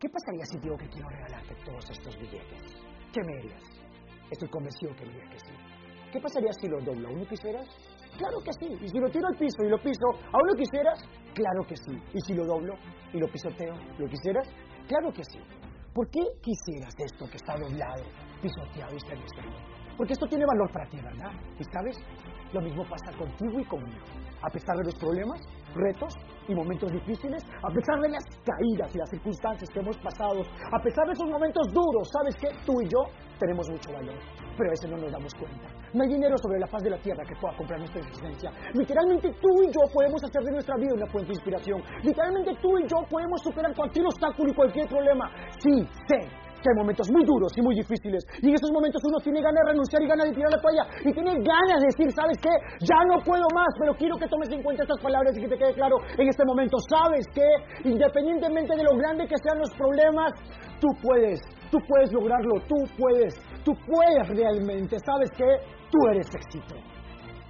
¿Qué pasaría si digo que quiero regalarte todos estos billetes? ¿Qué me harías? Estoy convencido que me dirías que sí. ¿Qué pasaría si lo doblo? ¿Aún lo quisieras? Claro que sí. ¿Y si lo tiro al piso y lo piso, aún lo quisieras? Claro que sí. ¿Y si lo doblo y lo pisoteo, lo quisieras? Claro que sí. ¿Por qué quisieras esto que está doblado, pisoteado y estremecido? Porque esto tiene valor para ti, ¿verdad? ¿Y sabes? Lo mismo pasa contigo y conmigo. A pesar de los problemas, retos y momentos difíciles, a pesar de las caídas y las circunstancias que hemos pasado, a pesar de esos momentos duros, ¿sabes qué? Tú y yo tenemos mucho valor, pero a veces no nos damos cuenta. No hay dinero sobre la faz de la tierra que pueda comprar nuestra existencia. Literalmente tú y yo podemos hacer de nuestra vida una fuente de inspiración. Literalmente tú y yo podemos superar cualquier obstáculo y cualquier problema. Sí, sé que hay momentos muy duros y muy difíciles. Y en esos momentos uno tiene ganas de renunciar y ganas de tirar la toalla. Y tiene ganas de decir, ¿sabes qué? Ya no puedo más, pero quiero que tomes en cuenta estas palabras y que te quede claro en este momento. ¿Sabes qué? Independientemente de lo grande que sean los problemas, tú puedes, tú puedes lograrlo, tú puedes, tú puedes realmente. ¿Sabes qué? Tú eres éxito.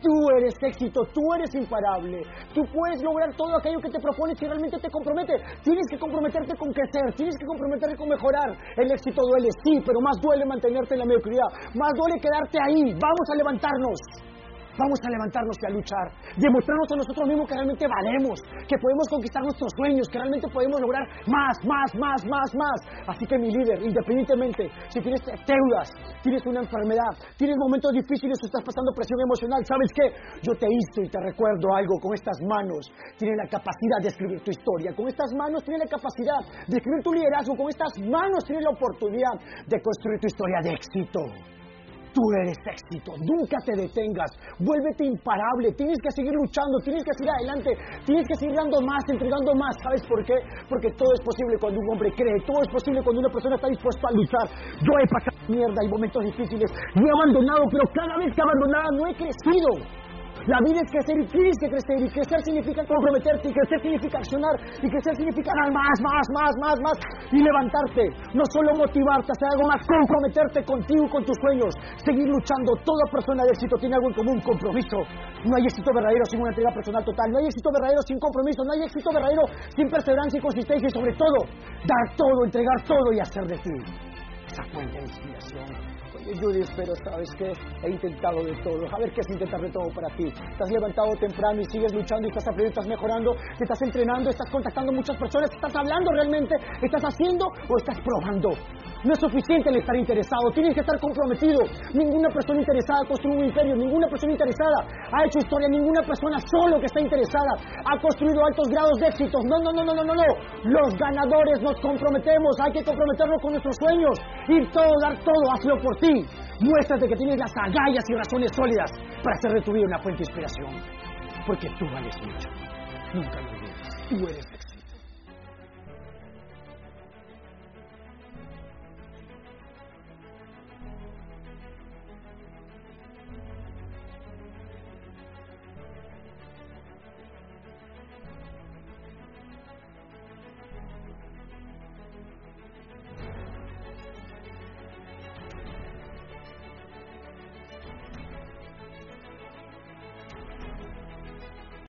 Tú eres éxito, tú eres imparable. Tú puedes lograr todo aquello que te propones si realmente te compromete. Tienes que comprometerte con crecer, tienes que comprometerte con mejorar. El éxito duele, sí, pero más duele mantenerte en la mediocridad. Más duele quedarte ahí. Vamos a levantarnos. Vamos a levantarnos y a luchar, demostrarnos a nosotros mismos que realmente valemos, que podemos conquistar nuestros sueños, que realmente podemos lograr más, más, más, más, más. Así que mi líder, independientemente si tienes deudas, tienes una enfermedad, tienes momentos difíciles estás pasando presión emocional, ¿sabes qué? Yo te hice y te recuerdo algo, con estas manos tienes la capacidad de escribir tu historia, con estas manos tienes la capacidad de escribir tu liderazgo, con estas manos tienes la oportunidad de construir tu historia de éxito. Tú eres éxito, nunca te detengas, vuélvete imparable, tienes que seguir luchando, tienes que seguir adelante, tienes que seguir dando más, entregando más. ¿Sabes por qué? Porque todo es posible cuando un hombre cree, todo es posible cuando una persona está dispuesta a luchar. Yo he pasado mierda y momentos difíciles, no he abandonado, pero cada vez que he abandonado no he crecido. La vida es crecer y tienes que crecer. Y crecer significa comprometerte. Y crecer significa accionar. Y crecer significa dar más, más, más, más, más. Y levantarte. No solo motivarte, hacer algo más. Comprometerte contigo con tus sueños. Seguir luchando. Toda persona de éxito tiene algo en común. Compromiso. No hay éxito verdadero sin una entrega personal total. No hay éxito verdadero sin compromiso. No hay éxito verdadero sin perseverancia y consistencia. Y sobre todo, dar todo, entregar todo y hacer de ti esa fuente de inspiración. Oye, Judy, pero sabes que he intentado de todo. A ver qué es intentar de todo para ti. Estás levantado temprano y sigues luchando y estás aprendiendo, estás mejorando, te estás entrenando, estás contactando muchas personas, estás hablando realmente, estás haciendo o estás probando. No es suficiente el estar interesado, tienes que estar comprometido. Ninguna persona interesada construye un imperio, ninguna persona interesada ha hecho historia, ninguna persona solo que está interesada ha construido altos grados de éxitos. No, no, no, no, no, no, no. Los ganadores nos comprometemos, hay que comprometernos con nuestros sueños, ir todo, dar todo, hazlo por ti. Muéstrate que tienes las agallas y razones sólidas para hacer de tu vida una fuente de inspiración. Porque tú vales mucho. Nunca lo olvides. Tú eres.